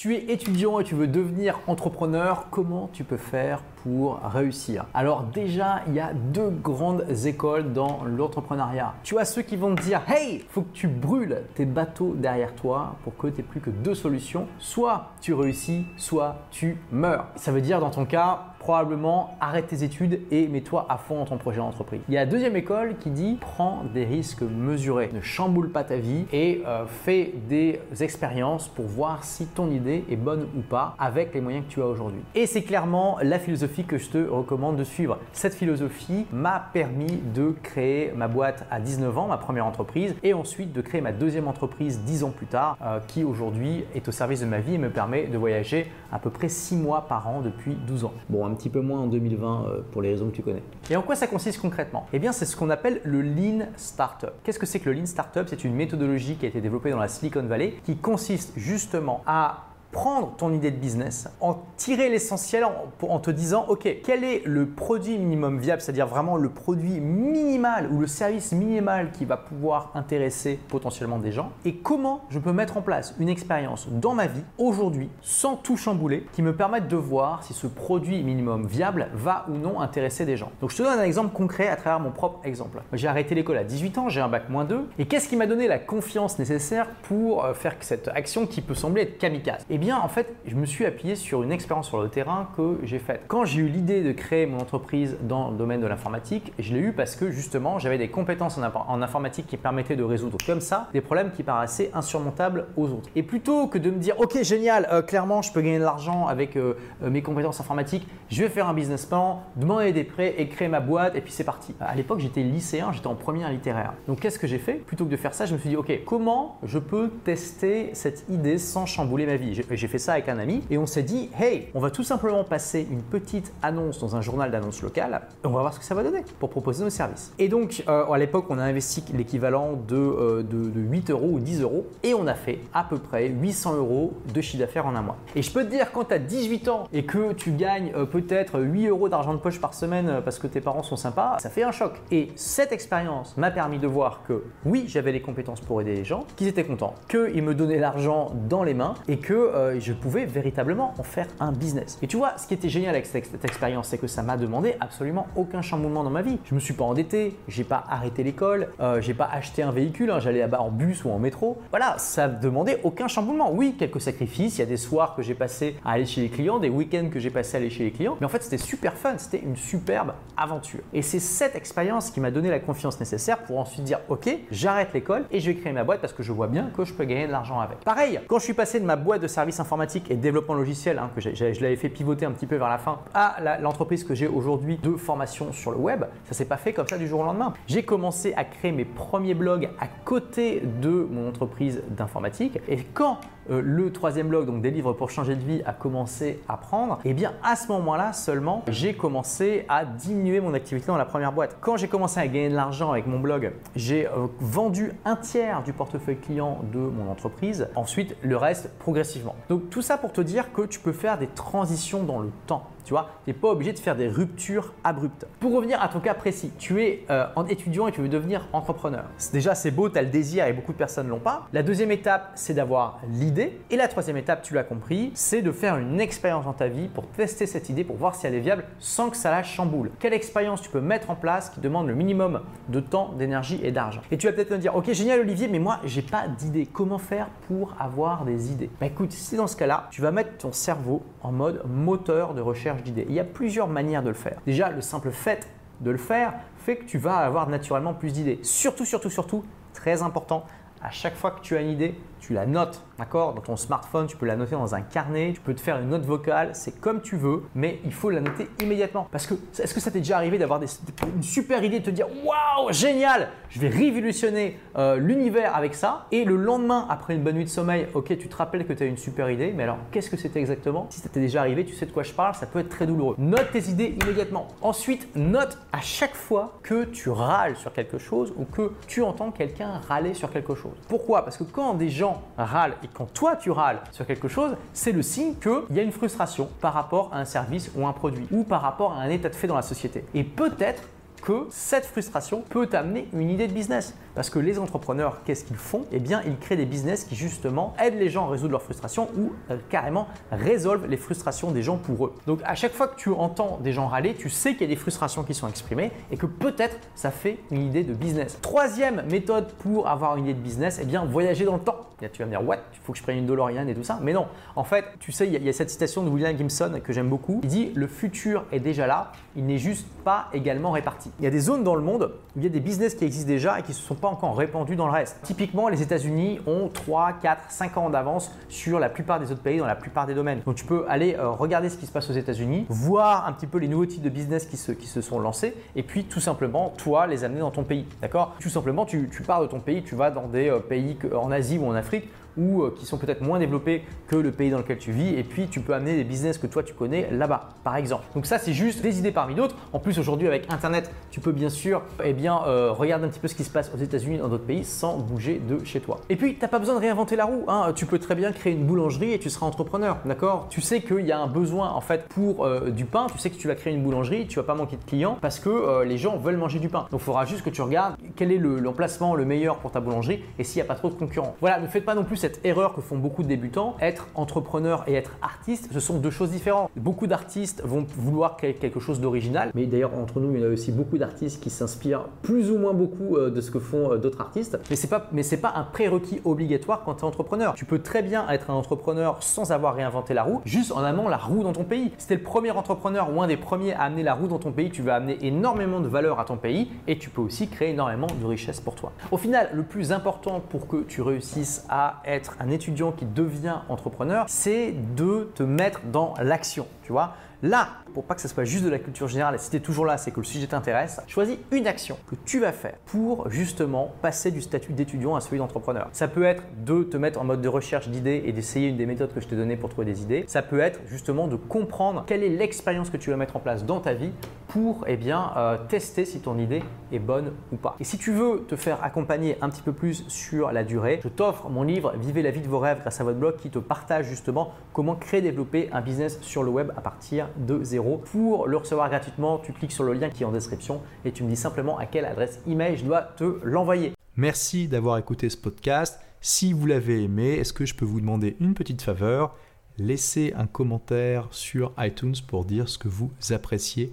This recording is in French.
Tu es étudiant et tu veux devenir entrepreneur, comment tu peux faire pour réussir? Alors déjà, il y a deux grandes écoles dans l'entrepreneuriat. Tu as ceux qui vont te dire "Hey, faut que tu brûles tes bateaux derrière toi pour que tu n'aies plus que deux solutions, soit tu réussis, soit tu meurs." Ça veut dire dans ton cas, probablement arrête tes études et mets-toi à fond dans ton projet d'entreprise. Il y a la deuxième école qui dit prends des risques mesurés, ne chamboule pas ta vie et euh, fais des expériences pour voir si ton idée est bonne ou pas avec les moyens que tu as aujourd'hui. Et c'est clairement la philosophie que je te recommande de suivre. Cette philosophie m'a permis de créer ma boîte à 19 ans, ma première entreprise, et ensuite de créer ma deuxième entreprise 10 ans plus tard, euh, qui aujourd'hui est au service de ma vie et me permet de voyager à peu près 6 mois par an depuis 12 ans. Bon, un petit peu moins en 2020 euh, pour les raisons que tu connais. Et en quoi ça consiste concrètement? Eh bien, c'est ce qu'on appelle le Lean Startup. Qu'est-ce que c'est que le Lean Startup? C'est une méthodologie qui a été développée dans la Silicon Valley qui consiste justement à prendre ton idée de business, en tirer l'essentiel en, te disant, OK, quel est le produit minimum viable, c'est-à-dire vraiment le produit minimal ou le service minimal qui va pouvoir intéresser potentiellement des gens, et comment je peux mettre en place une expérience dans ma vie aujourd'hui, sans tout chambouler, qui me permette de voir si ce produit minimum viable va ou non intéresser des gens. Donc je te donne un exemple concret à travers mon propre exemple. J'ai arrêté l'école à 18 ans, j'ai un bac moins 2, et qu'est-ce qui m'a donné la confiance nécessaire pour euh, faire cette action qui peut sembler être kamikaze? Eh bien, en fait, je me suis appuyé sur une expérience sur le terrain que j'ai faite. Quand j'ai eu l'idée de créer mon entreprise dans le domaine de l'informatique, je l'ai eu parce que justement, j'avais des compétences en, informatique qui permettaient de résoudre comme ça des problèmes qui paraissaient insurmontables aux autres. Et plutôt que de me dire, ok, génial, euh, clairement, je peux gagner de l'argent avec euh, euh, mes compétences informatiques, je vais faire un business plan, demander des prêts et créer ma boîte, et puis c'est parti. À l'époque, j'étais lycéen, j'étais en première littéraire. Donc, qu'est-ce que j'ai fait? Plutôt que de faire ça, je me suis dit, ok, comment je peux tester cette idée sans chambouler ma vie? J'ai fait ça avec un ami et on s'est dit, hey, on va tout simplement passer une petite annonce dans un journal d'annonce local et on va voir ce que ça va donner pour proposer nos services. Et donc, euh, à l'époque, on a investi l'équivalent de, euh, de, 8 euros ou 10 euros et on a fait à peu près 800 euros de chiffre d'affaires en un mois. Et je peux te dire, quand tu as 18 ans et que tu gagnes euh, peut-être 8 euros d'argent de poche par semaine parce que tes parents sont sympas, ça fait un choc. Et cette expérience m'a permis de voir que oui, j'avais les compétences pour aider les gens, qu'ils étaient contents, qu'ils me donnaient l'argent dans les mains et que euh, je pouvais véritablement en faire un business. Et tu vois, ce qui était génial avec cette, expérience, c'est que ça m'a demandé absolument aucun chamboulement dans ma vie. Je me suis pas endetté, j'ai pas arrêté l'école, euh, j'ai pas acheté un véhicule, hein, j'allais là-bas en bus ou en métro. Voilà, ça demandait aucun chamboulement. Oui, quelques sacrifices, il y a des soirs que j'ai passé à aller chez les clients, des week-ends que j'ai passé à aller chez les clients, mais en fait c'était super fun, c'était une superbe aventure. Et c'est cette expérience qui m'a donné la confiance nécessaire pour ensuite dire ok, j'arrête l'école et je vais créer ma boîte parce que je vois bien que je peux gagner de l'argent avec. Pareil, quand je suis passé de ma boîte de services informatiques et développement logiciel, hein, que je l'avais fait pivoter un petit peu vers la fin, à l'entreprise que j'ai aujourd'hui de formation sur le web, ça s'est pas fait comme ça du jour au lendemain. J'ai commencé à créer mes premiers blogs à côté de mon entreprise d'informatique et quand euh, le troisième blog, donc des livres pour changer de vie, a commencé à prendre, et eh bien à ce moment-là seulement, j'ai commencé à diminuer mon activité dans la première boîte. Quand j'ai commencé à gagner de l'argent avec mon blog, j'ai euh, vendu un tiers du portefeuille client de mon entreprise, ensuite le reste progressivement. Donc tout ça pour te dire que tu peux faire des transitions dans le temps. Tu vois, tu n'es pas obligé de faire des ruptures abruptes. Pour revenir à ton cas précis, tu es euh, en étudiant et tu veux devenir entrepreneur. Déjà, c'est beau, tu as le désir et beaucoup de personnes ne l'ont pas. La deuxième étape, c'est d'avoir l'idée. Et la troisième étape, tu l'as compris, c'est de faire une expérience dans ta vie pour tester cette idée, pour voir si elle est viable sans que ça la chamboule. Quelle expérience tu peux mettre en place qui demande le minimum de temps, d'énergie et d'argent? Et tu vas peut-être me dire, ok, génial Olivier, mais moi, j'ai pas d'idée. Comment faire pour avoir des idées? Bah écoute, si dans ce cas-là, tu vas mettre ton cerveau en mode moteur de recherche d'idées. Il y a plusieurs manières de le faire. Déjà, le simple fait de le faire fait que tu vas avoir naturellement plus d'idées. Surtout, surtout, surtout, très important, à chaque fois que tu as une idée, tu la notes, d'accord? Dans ton smartphone, tu peux la noter dans un carnet, tu peux te faire une note vocale, c'est comme tu veux, mais il faut la noter immédiatement. Parce que, est-ce que ça t'est déjà arrivé d'avoir une super idée, de te dire waouh, génial, je vais révolutionner euh, l'univers avec ça, et le lendemain, après une bonne nuit de sommeil, ok, tu te rappelles que tu as une super idée, mais alors qu'est-ce que c'était exactement? Si ça t'est déjà arrivé, tu sais de quoi je parle, ça peut être très douloureux. Note tes idées immédiatement. Ensuite, note à chaque fois que tu râles sur quelque chose ou que tu entends quelqu'un râler sur quelque chose. Pourquoi? Parce que quand des gens râle et quand toi tu râles sur quelque chose, c'est le signe qu'il y a une frustration par rapport à un service ou un produit ou par rapport à un état de fait dans la société. Et peut-être que cette frustration peut t'amener une idée de business. Parce que les entrepreneurs, qu'est-ce qu'ils font? Eh bien, ils créent des business qui justement aident les gens à résoudre leurs frustrations ou euh, carrément résolvent les frustrations des gens pour eux. Donc à chaque fois que tu entends des gens râler, tu sais qu'il y a des frustrations qui sont exprimées et que peut-être ça fait une idée de business. Troisième méthode pour avoir une idée de business, eh bien voyager dans le temps. Tu vas me dire, what Il faut que je prenne une DeLorean et tout ça. Mais non, en fait, tu sais, il y, a, cette citation de William Gibson que j'aime beaucoup. Il dit, le futur est déjà là, il n'est juste pas également réparti. Il y a des zones dans le monde où il y a des business qui existent déjà et qui ne se sont pas encore répandus dans le reste. Typiquement, les États-Unis ont 3, 4, 5 ans d'avance sur la plupart des autres pays dans la plupart des domaines. Donc tu peux aller euh, regarder ce qui se passe aux États-Unis, voir un petit peu les nouveaux types de business qui se, sont lancés et puis tout simplement, toi, les amener dans ton pays. D'accord? Tout simplement, tu, tu, pars de ton pays, tu vas dans des euh, pays en Asie ou en Afrique friet. Ou euh, qui sont peut-être moins développés que le pays dans lequel tu vis et puis tu peux amener des business que toi tu connais là-bas par exemple. Donc ça c'est juste des idées parmi d'autres. En plus aujourd'hui avec internet tu peux bien sûr eh bien, euh, regarder un petit peu ce qui se passe aux États-Unis dans d'autres pays sans bouger de chez toi. Et puis tu n'as pas besoin de réinventer la roue. Hein. Tu peux très bien créer une boulangerie et tu seras entrepreneur. D'accord? Tu sais qu'il y a un besoin en fait pour euh, du pain. Tu sais que tu vas créer une boulangerie, tu vas pas manquer de clients parce que les gens veulent manger du pain. Donc il faudra juste que tu regardes quel est l'emplacement le, le meilleur pour ta boulangerie et s'il n'y a pas trop de concurrents. Voilà, ne faites pas non plus cette erreur que font beaucoup de débutants. Être entrepreneur et être artiste, ce sont deux choses différentes. Beaucoup d'artistes vont vouloir quelque chose d'original, mais d'ailleurs entre nous, il y en a aussi beaucoup d'artistes qui s'inspirent plus ou moins beaucoup euh, de ce que font euh, d'autres artistes. Mais c'est pas, mais c'est pas un prérequis obligatoire quand tu es entrepreneur. Tu peux très bien être un entrepreneur sans avoir réinventé la roue, juste en amenant la roue dans ton pays. Si es le premier entrepreneur ou un des premiers à amener la roue dans ton pays, tu vas amener énormément de valeur à ton pays et tu peux aussi créer énormément de richesse pour toi. Au final, le plus important pour que tu réussisses à être un étudiant qui devient entrepreneur, c'est de te mettre dans l'action, tu vois. Là, pour pas que ce soit juste de la culture générale, et si tu es toujours là, c'est que le sujet t'intéresse, choisis une action que tu vas faire pour justement passer du statut d'étudiant à celui d'entrepreneur. Ça peut être de te mettre en mode de recherche d'idées et d'essayer une des méthodes que je t'ai données pour trouver des idées. Ça peut être justement de comprendre quelle est l'expérience que tu vas mettre en place dans ta vie pour eh euh, tester si ton idée est bonne ou pas. Et si tu veux te faire accompagner un petit peu plus sur la durée, je t'offre mon livre Vivez la vie de vos rêves grâce à votre blog qui te partage justement comment créer et développer un business sur le web à partir de zéro. Pour le recevoir gratuitement, tu cliques sur le lien qui est en description et tu me dis simplement à quelle adresse email je dois te l'envoyer. Merci d'avoir écouté ce podcast. Si vous l'avez aimé, est-ce que je peux vous demander une petite faveur? Laissez un commentaire sur iTunes pour dire ce que vous appréciez